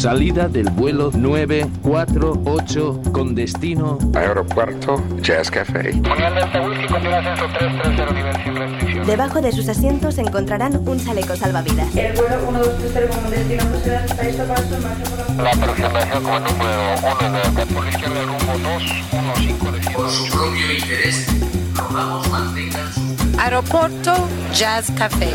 Salida del vuelo 948 con destino Aeropuerto Jazz Café. Debajo de sus asientos encontrarán un chaleco salvavidas. El vuelo 1230 con destino por la... Aproximación como número 1 de por la izquierda rumbo 215 de Por su propio interés, rogamos mantengan su... Aeropuerto Jazz Café.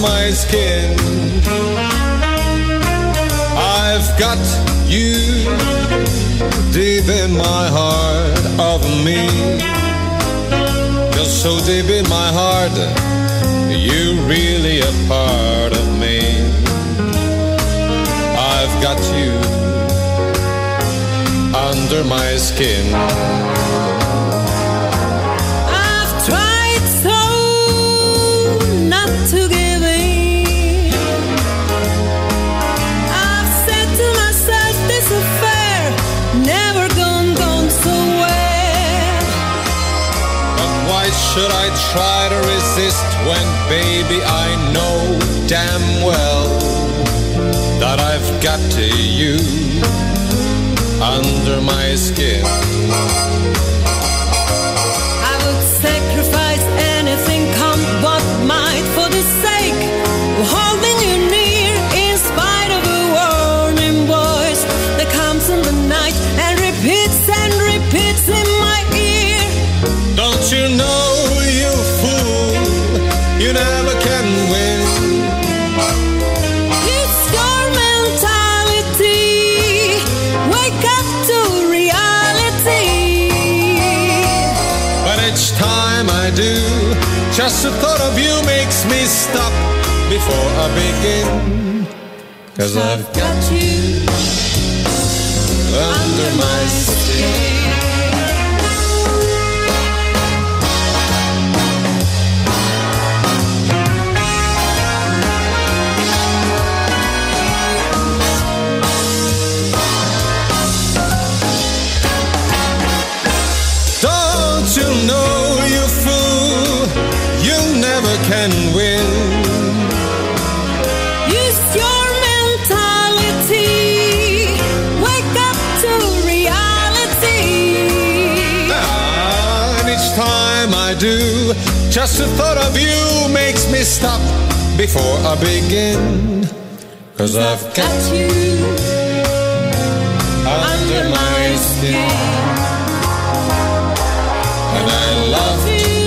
My skin. I've got you deep in my heart of me. Just so deep in my heart, you really a part of me. I've got you under my skin. Try to resist when, baby, I know damn well that I've got to you under my skin? Begin. Cause I've got you under my skin. Stop before I begin. Cause I've got you under my skin. And I love you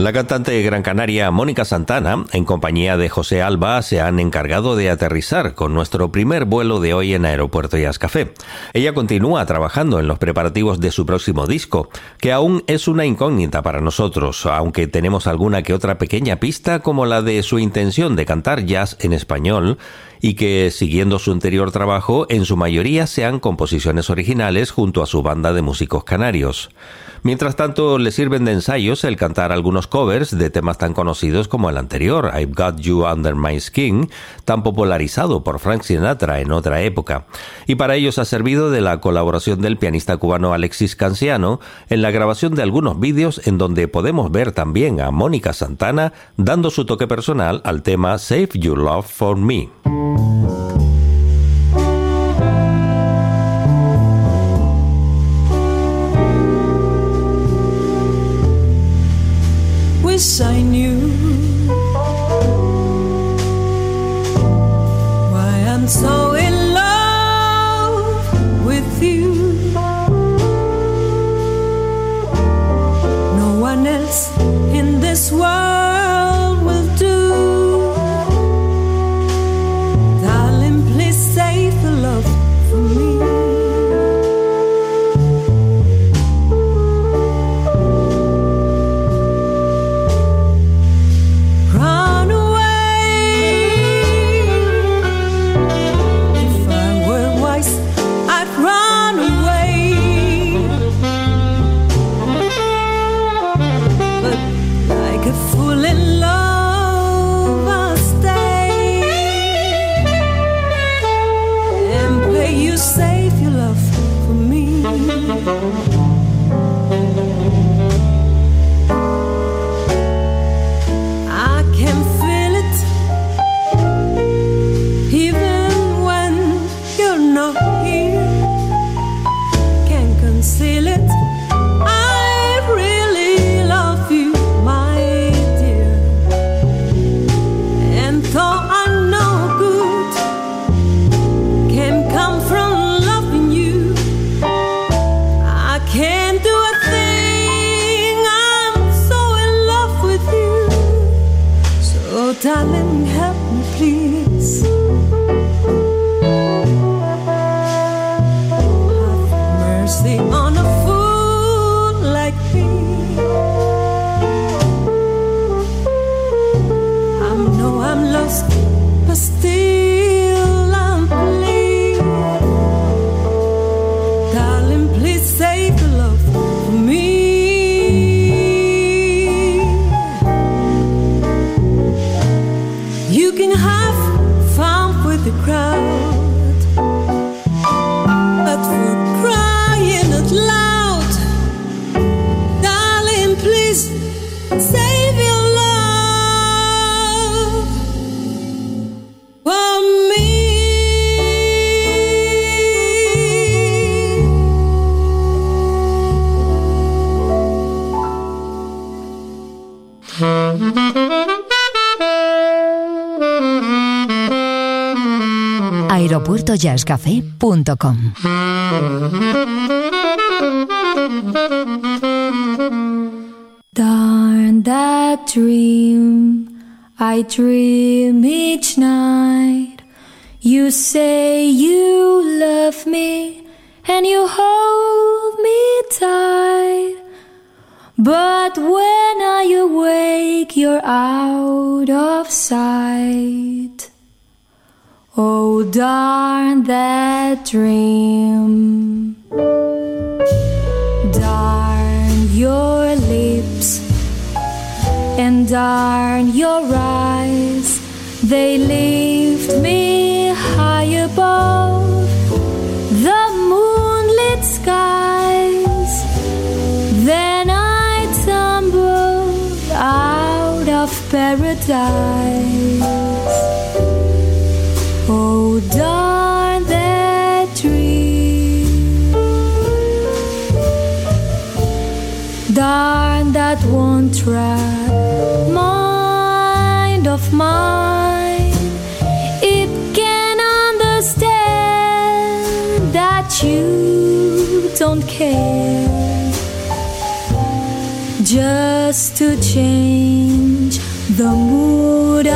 La cantante Gran Canaria Mónica Santana, en compañía de José Alba, se han encargado de aterrizar con nuestro primer vuelo de hoy en Aeropuerto Jazz Café. Ella continúa trabajando en los preparativos de su próximo disco, que aún es una incógnita para nosotros, aunque tenemos alguna que otra pequeña pista como la de su intención de cantar jazz en español y que, siguiendo su anterior trabajo, en su mayoría sean composiciones originales junto a su banda de músicos canarios. Mientras tanto, le sirven de ensayos el cantar algunos covers de temas tan conocidos como el anterior, I've Got You Under My Skin, tan popularizado por Frank Sinatra en otra época. Y para ellos ha servido de la colaboración del pianista cubano Alexis Canciano en la grabación de algunos vídeos en donde podemos ver también a Mónica Santana dando su toque personal al tema Save Your Love for Me. Wish I knew why I'm so in love with you. No one else in this world aeropuertojazzcafé.com Darn that dream I dream each night. You say you love me and you hold me tight. But when I awake, you're out Oh, darn that dream. Darn your lips and darn your eyes. They lift me high above the moonlit skies. Then I tumble out of paradise. Darn that one track mind of mine. It can understand that you don't care. Just to change the mood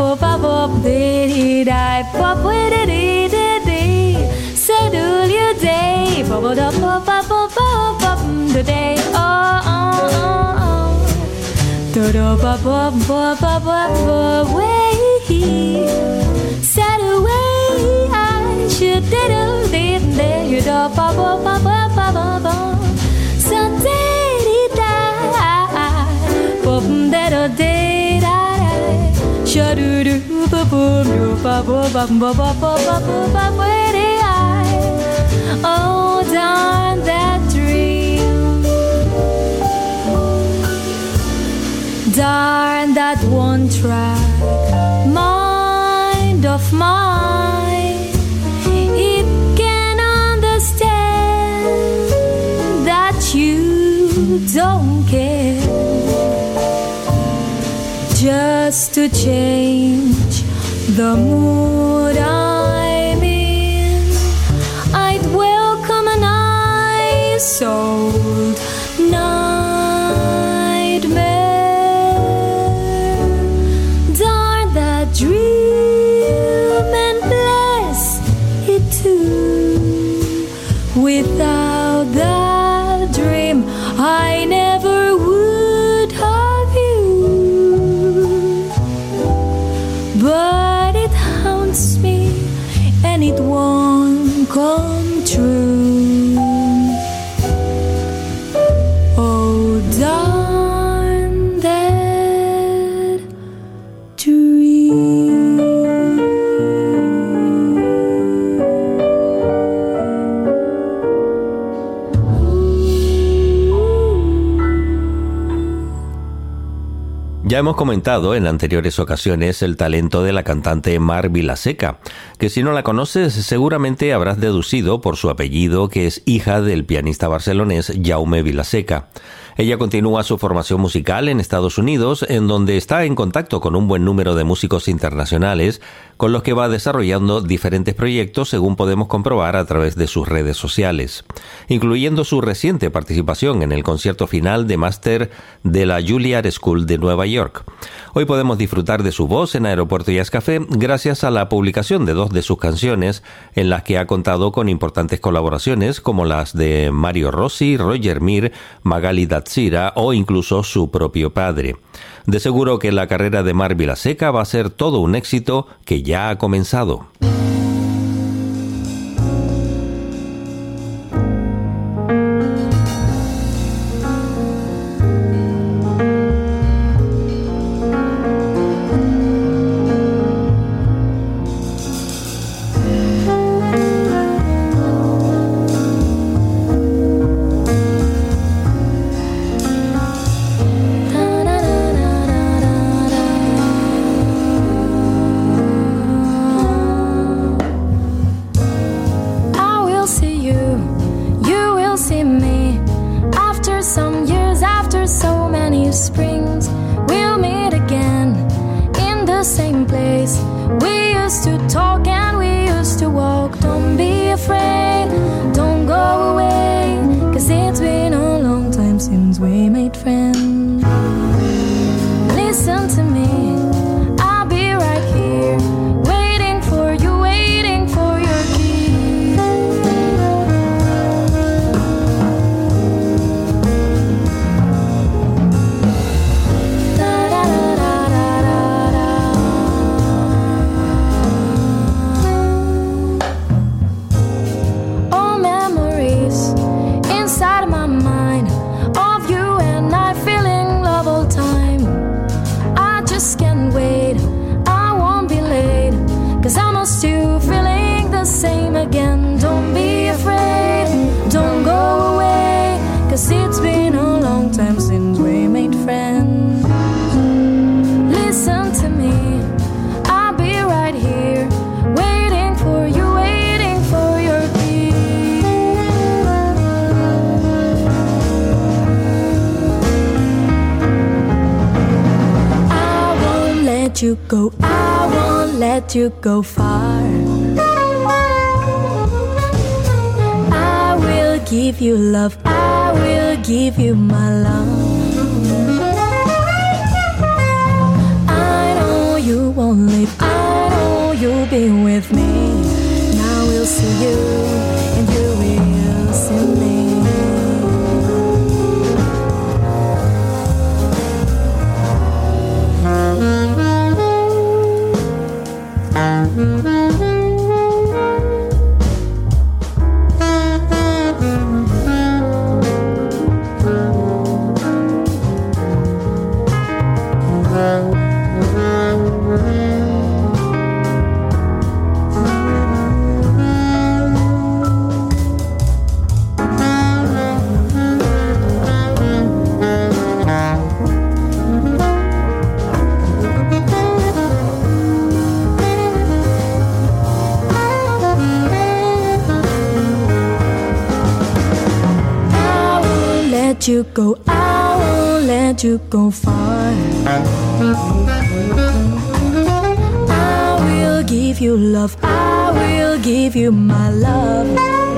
bubble bubble dee dee die bop dee dee dee dee settle your day bubble bubble bubble bubble the day oh oh oh oh do do bubble bubble bubble way set away I should diddle diddle you do bubble bubble bubble bubble Oh darn that dream. Darn that one track mind of mine. It can understand that you don't care. Just to change the moon. Hemos comentado en anteriores ocasiones el talento de la cantante Mar Vilaseca, que si no la conoces seguramente habrás deducido por su apellido que es hija del pianista barcelonés Jaume Vilaseca. Ella continúa su formación musical en Estados Unidos, en donde está en contacto con un buen número de músicos internacionales, con los que va desarrollando diferentes proyectos según podemos comprobar a través de sus redes sociales, incluyendo su reciente participación en el concierto final de máster de la Juilliard School de Nueva York. Hoy podemos disfrutar de su voz en Aeropuerto Jazz Café gracias a la publicación de dos de sus canciones en las que ha contado con importantes colaboraciones como las de Mario Rossi, Roger Mir, Magali Datsira o incluso su propio padre. De seguro que la carrera de Mar Vilaseca va a ser todo un éxito que ya ha comenzado. Same again. Don't be afraid, don't go away. Cause it's been a long time since we made friends. Listen to me, I'll be right here, waiting for you, waiting for your key. I won't let you go, I won't let you go far. give you love. I will give you my love. I know you won't leave. I know you'll be with me. Now we'll see you. You go. I won't let you go far. I will give you love. I will give you my love.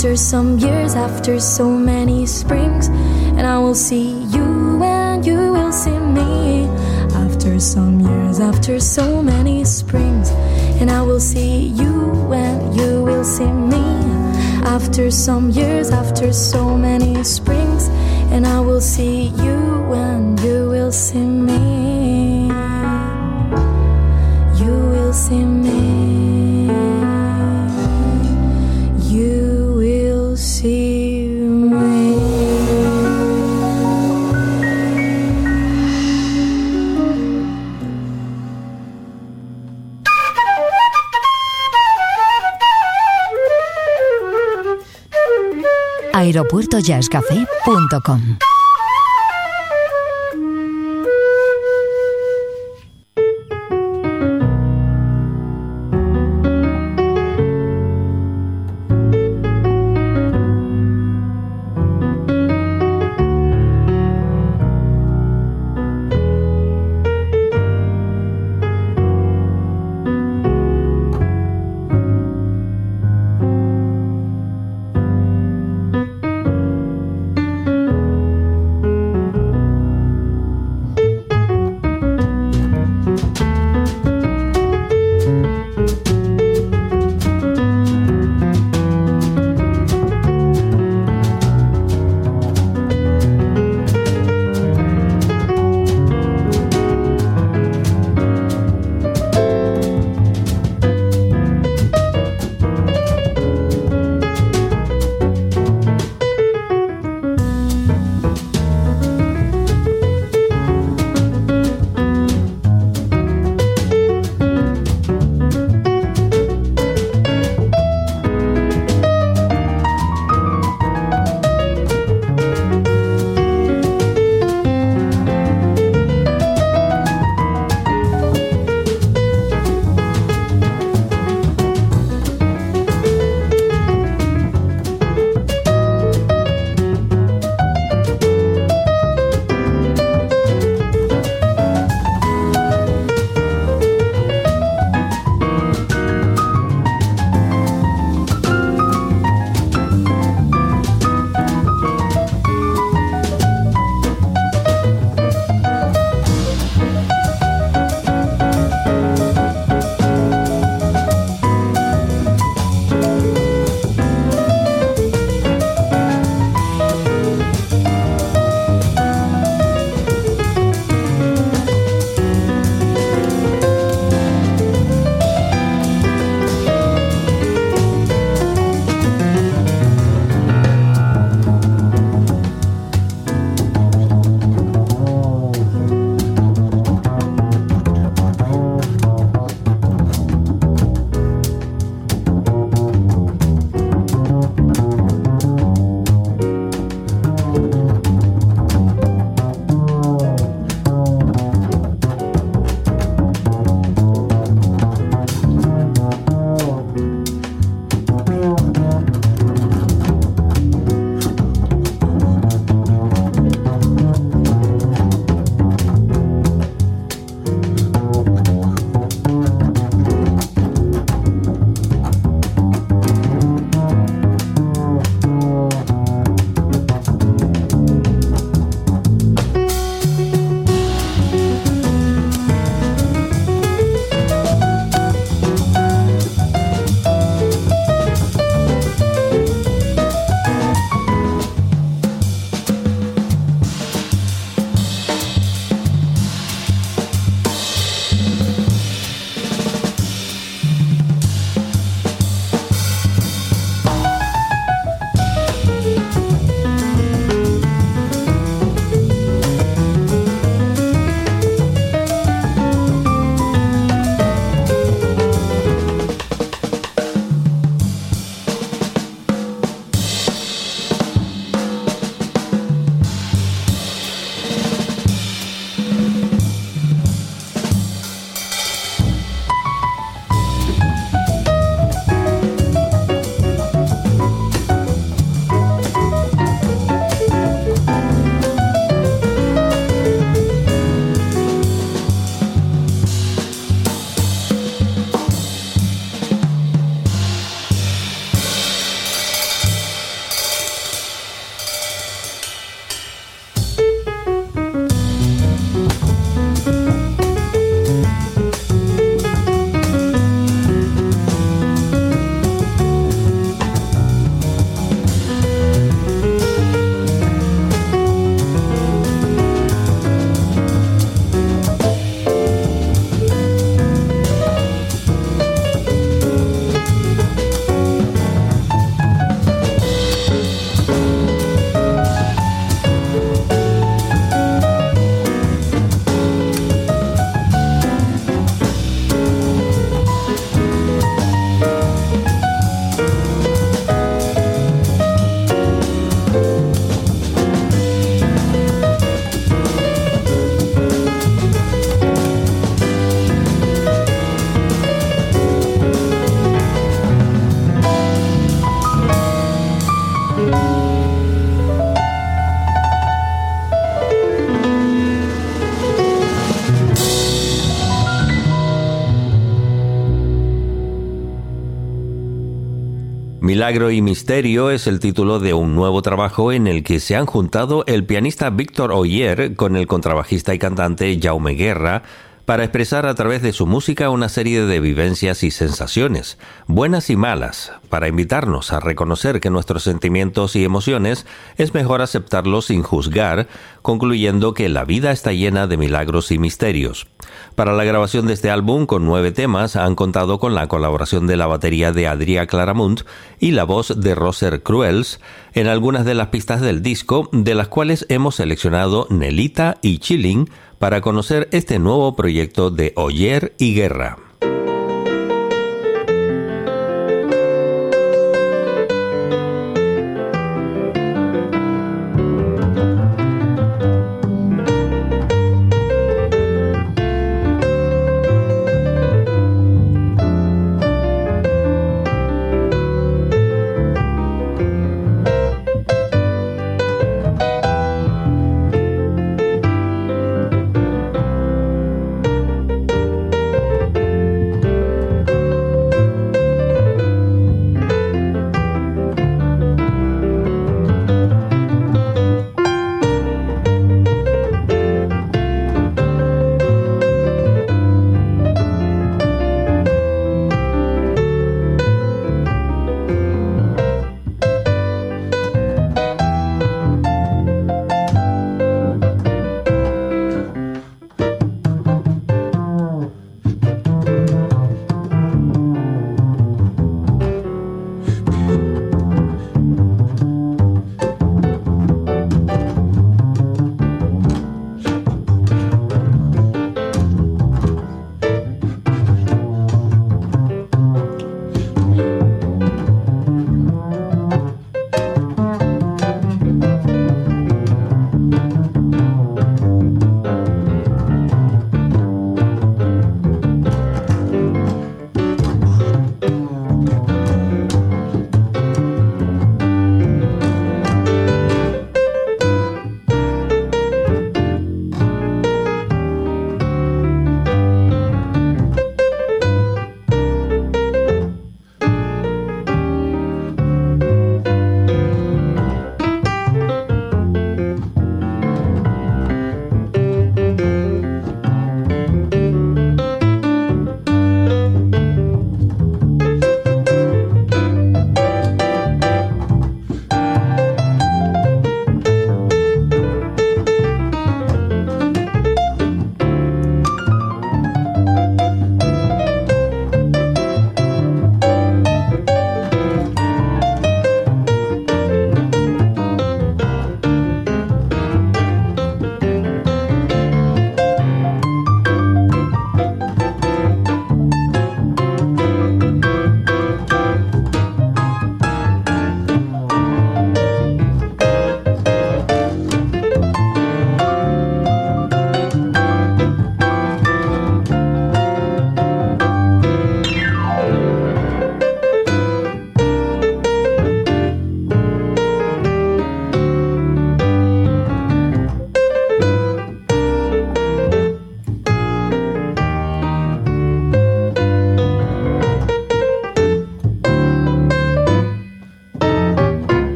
After some years, after so many springs, and I will see you, and you will see me. After some years, after so many springs, and I will see you, and you will see me. After some years, after so many springs, and I will see you, and you will see me. aeropuertojazzcafé.com Milagro y Misterio es el título de un nuevo trabajo en el que se han juntado el pianista Víctor Oyer con el contrabajista y cantante Jaume Guerra para expresar a través de su música una serie de vivencias y sensaciones, buenas y malas, para invitarnos a reconocer que nuestros sentimientos y emociones es mejor aceptarlos sin juzgar, concluyendo que la vida está llena de milagros y misterios. Para la grabación de este álbum con nueve temas han contado con la colaboración de la batería de Adria Claramunt y la voz de Roser Cruels en algunas de las pistas del disco, de las cuales hemos seleccionado Nelita y Chilling, para conocer este nuevo proyecto de Oyer y Guerra.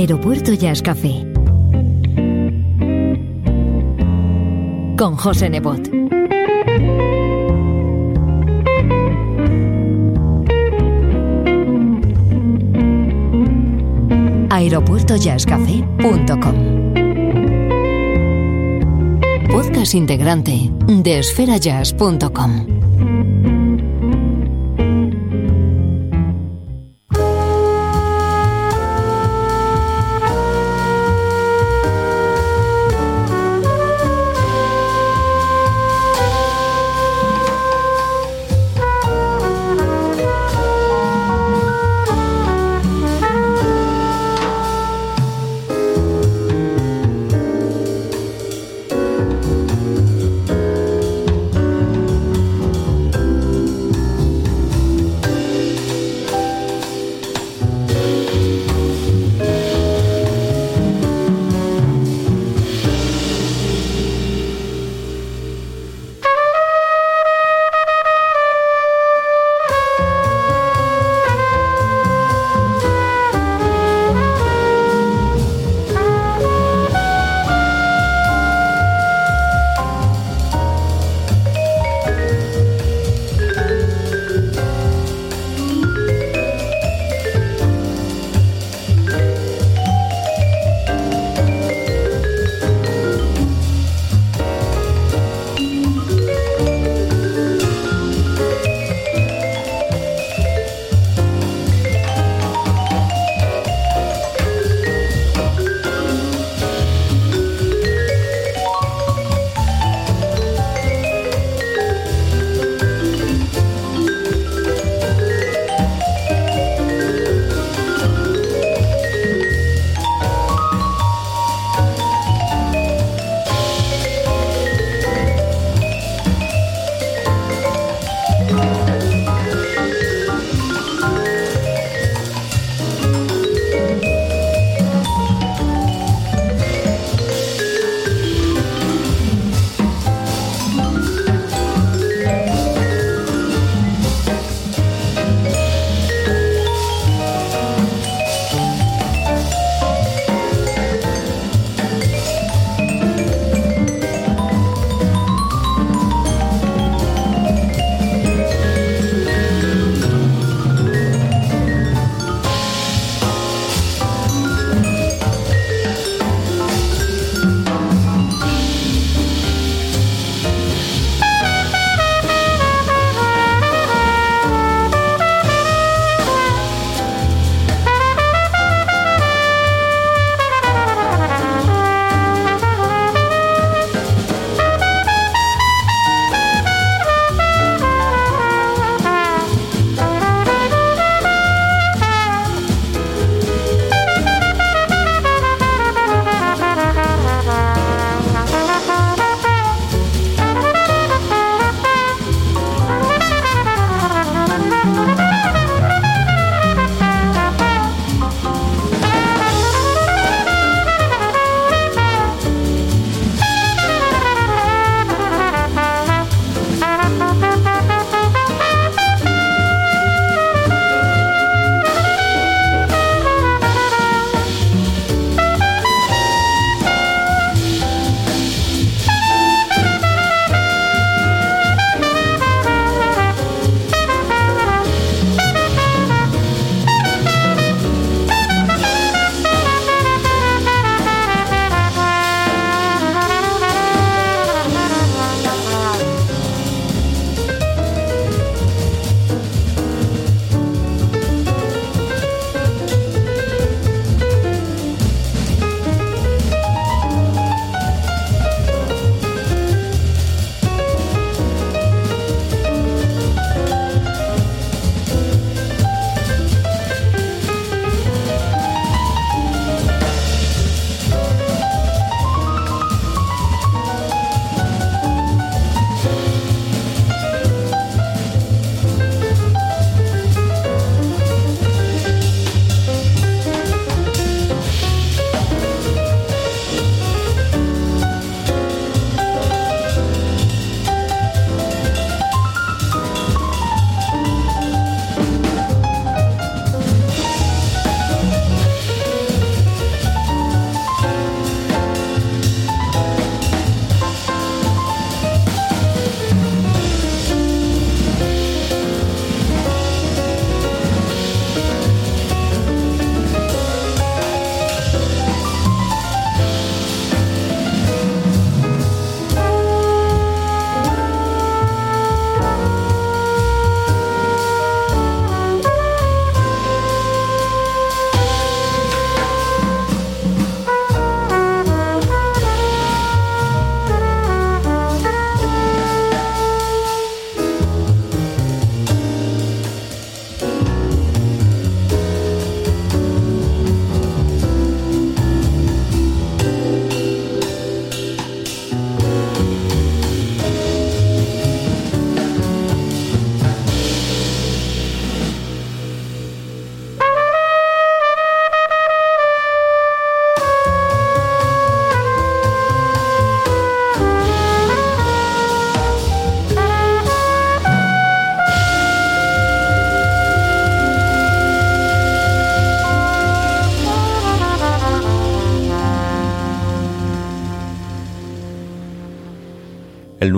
Aeropuerto Jazz Café. Con José Nebot. aeropuertojazzcafé.com Podcast integrante de esferajazz.com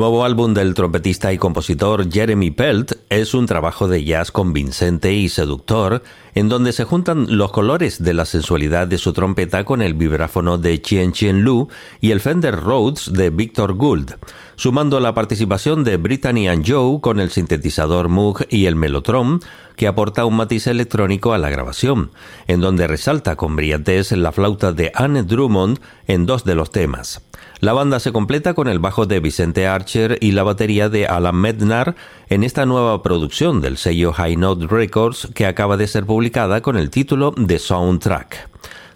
nuevo álbum del trompetista y compositor Jeremy Pelt es un trabajo de jazz convincente y seductor, en donde se juntan los colores de la sensualidad de su trompeta con el vibráfono de Chien Chien Lu y el Fender Rhodes de Victor Gould, sumando la participación de Brittany and Joe con el sintetizador Moog y el Mellotron, que aporta un matiz electrónico a la grabación, en donde resalta con brillantez la flauta de Anne Drummond en dos de los temas. La banda se completa con el bajo de Vicente Archer y la batería de Alan Mednar en esta nueva producción del sello High Note Records que acaba de ser publicada con el título de Soundtrack.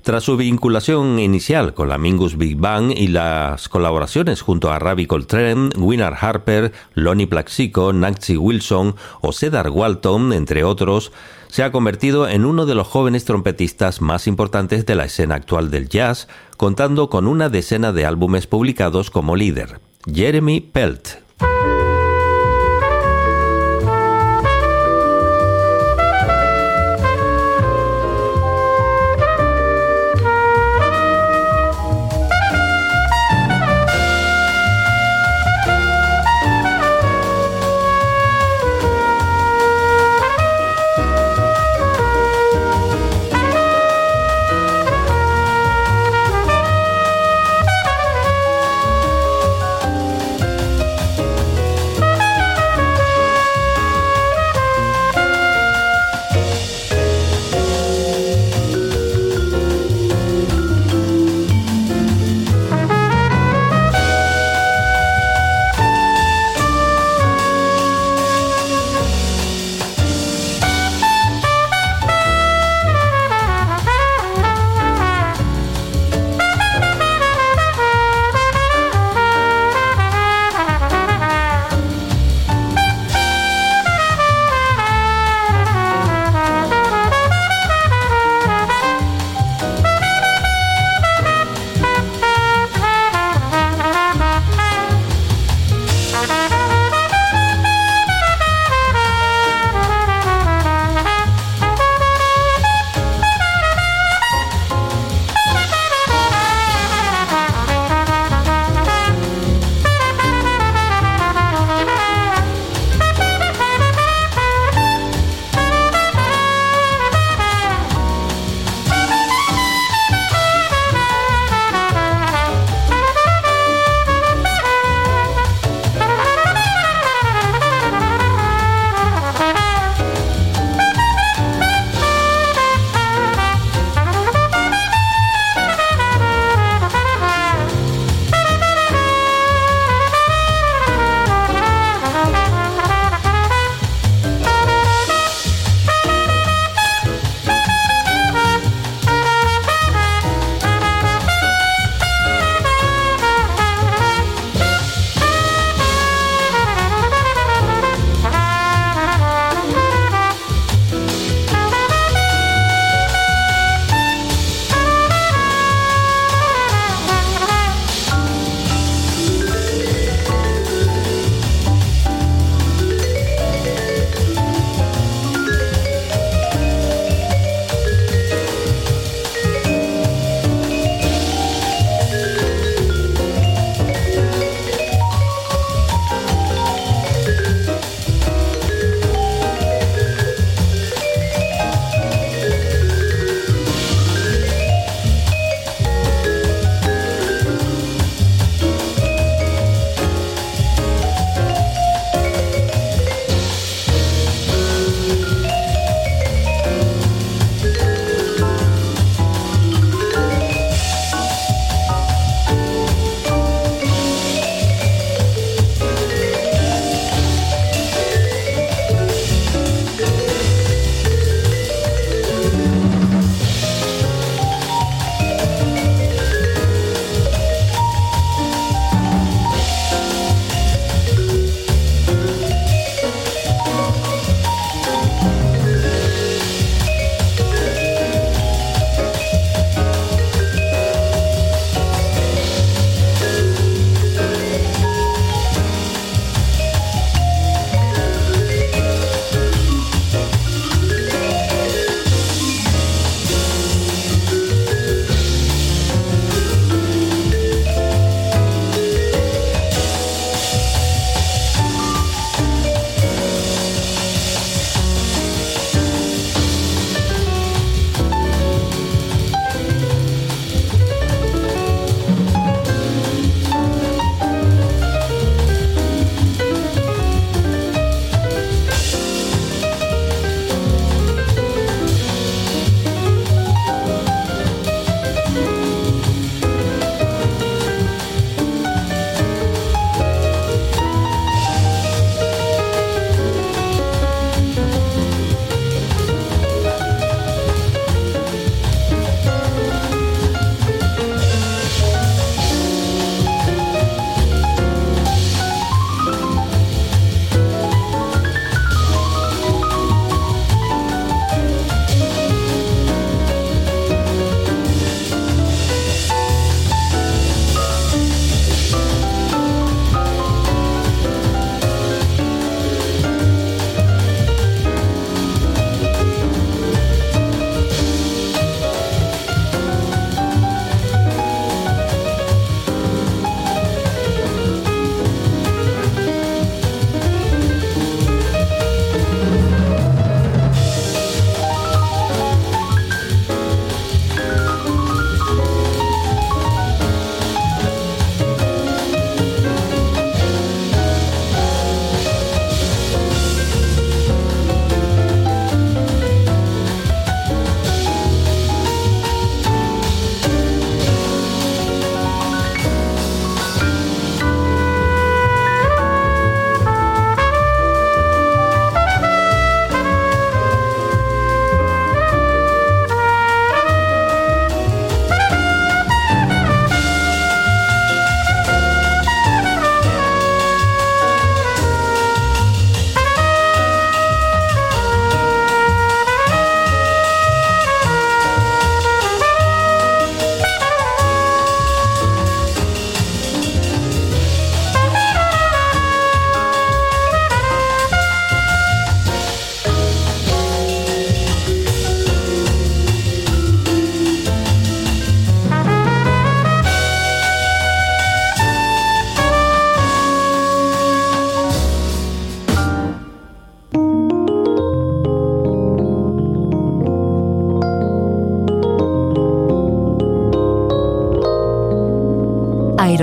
Tras su vinculación inicial con la Mingus Big Bang y las colaboraciones junto a Ravi Coltrane, Winner Harper, Lonnie Plaxico, Nancy Wilson o Cedar Walton, entre otros, se ha convertido en uno de los jóvenes trompetistas más importantes de la escena actual del jazz, contando con una decena de álbumes publicados como líder. Jeremy Pelt.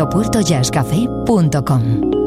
aeropuertojazzcafé.com.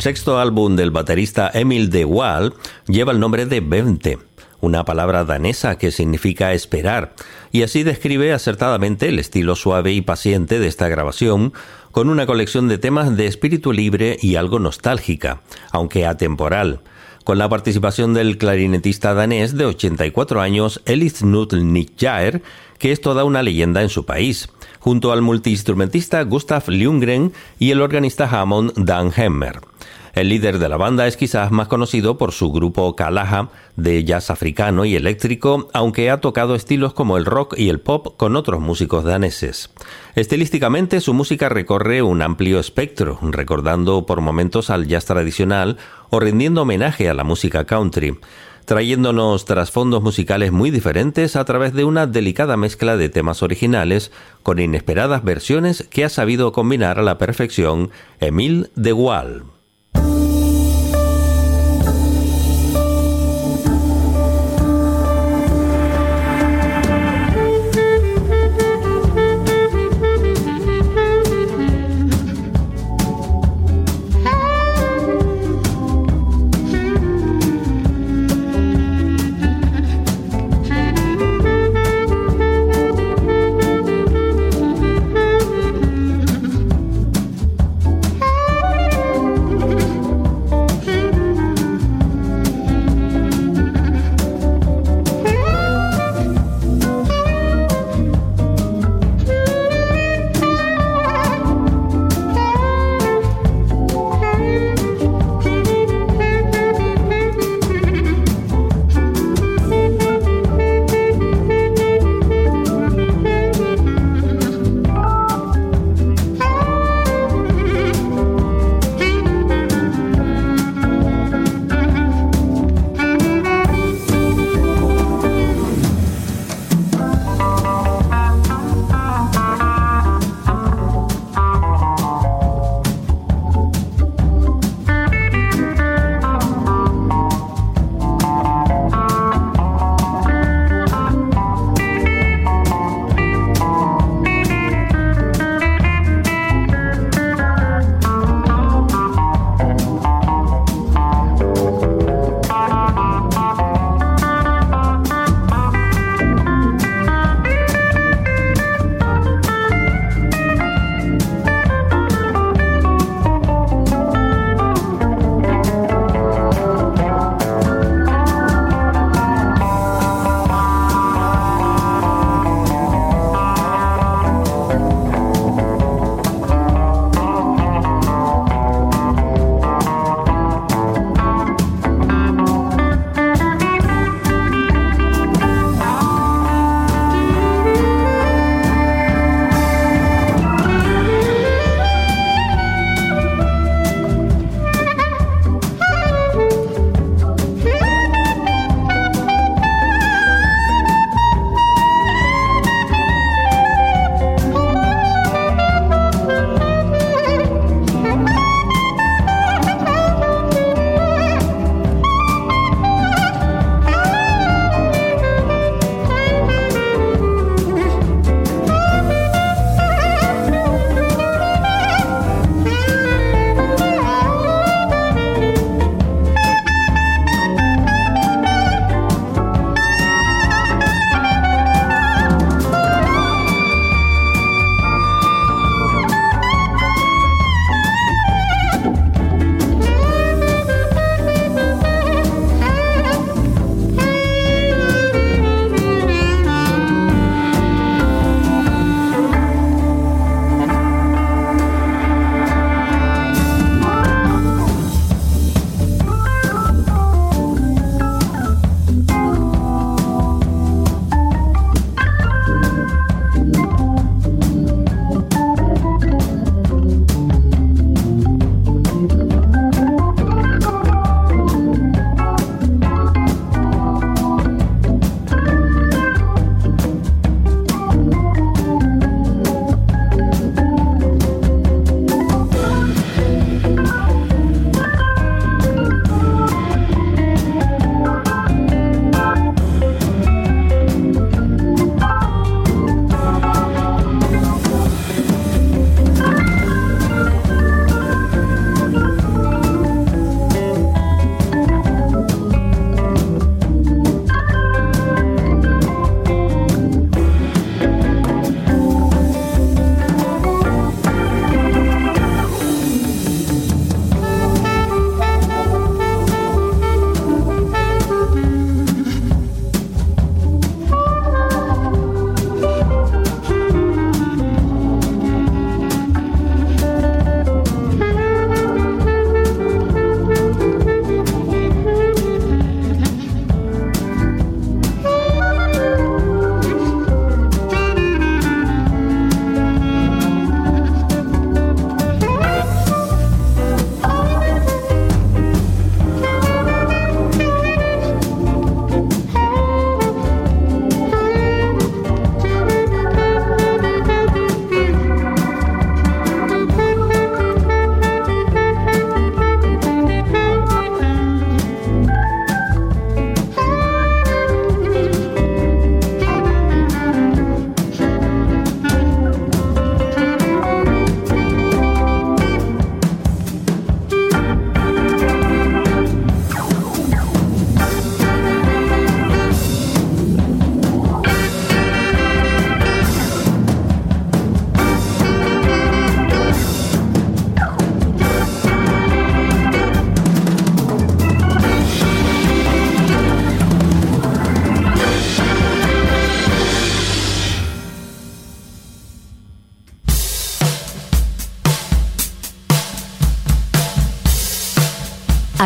El sexto álbum del baterista Emil de Waal lleva el nombre de Vente, una palabra danesa que significa esperar, y así describe acertadamente el estilo suave y paciente de esta grabación, con una colección de temas de espíritu libre y algo nostálgica, aunque atemporal, con la participación del clarinetista danés de 84 años Elis Knut Jaer, que es toda una leyenda en su país, junto al multiinstrumentista Gustav Ljunggren y el organista Hammond Dan Hemmer. El líder de la banda es quizás más conocido por su grupo Kalaha de jazz africano y eléctrico, aunque ha tocado estilos como el rock y el pop con otros músicos daneses. Estilísticamente su música recorre un amplio espectro, recordando por momentos al jazz tradicional o rindiendo homenaje a la música country trayéndonos trasfondos musicales muy diferentes a través de una delicada mezcla de temas originales con inesperadas versiones que ha sabido combinar a la perfección Emile de Waal.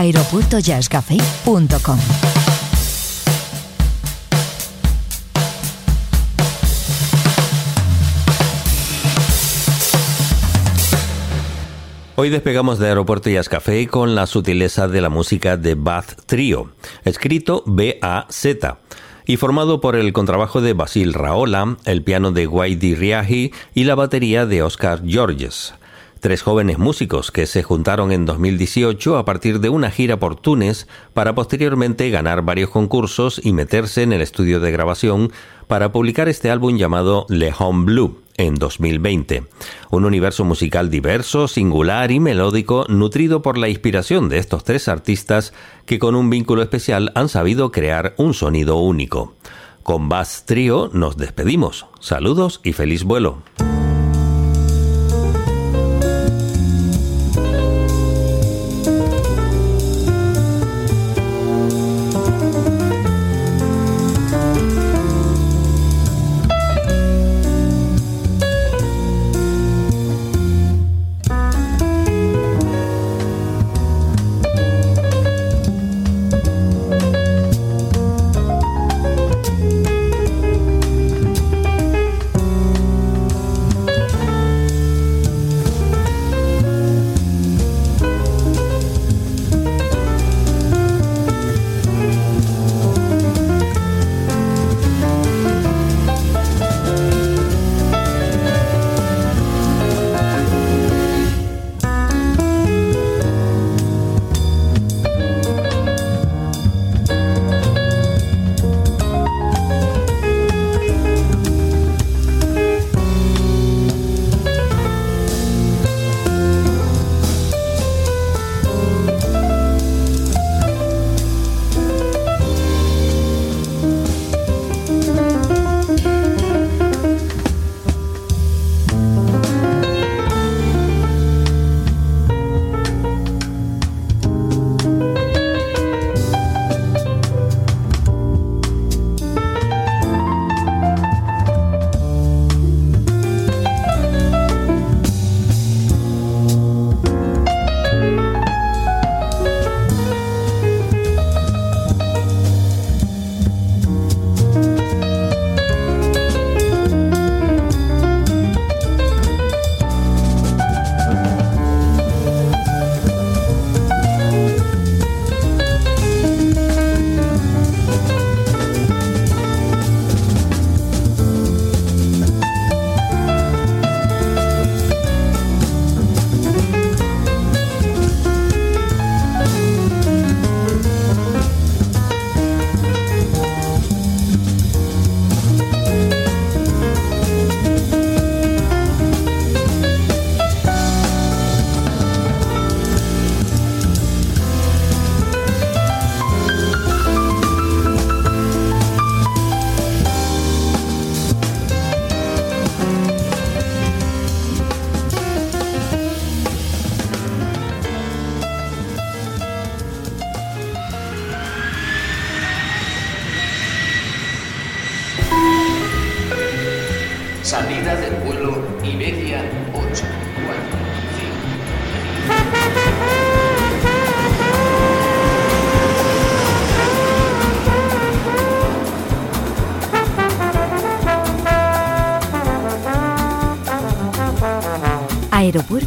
aeropuertojazzcafe.com. Hoy despegamos de Aeropuerto Jazz Café con la sutileza de la música de Bath Trio, escrito B-A-Z, y formado por el contrabajo de Basil Raola, el piano de Guaidi Riahi y la batería de Oscar Georges. Tres jóvenes músicos que se juntaron en 2018 a partir de una gira por Túnez para posteriormente ganar varios concursos y meterse en el estudio de grabación para publicar este álbum llamado Le Home Blue en 2020. Un universo musical diverso, singular y melódico, nutrido por la inspiración de estos tres artistas que con un vínculo especial han sabido crear un sonido único. Con Bass Trio nos despedimos. Saludos y feliz vuelo.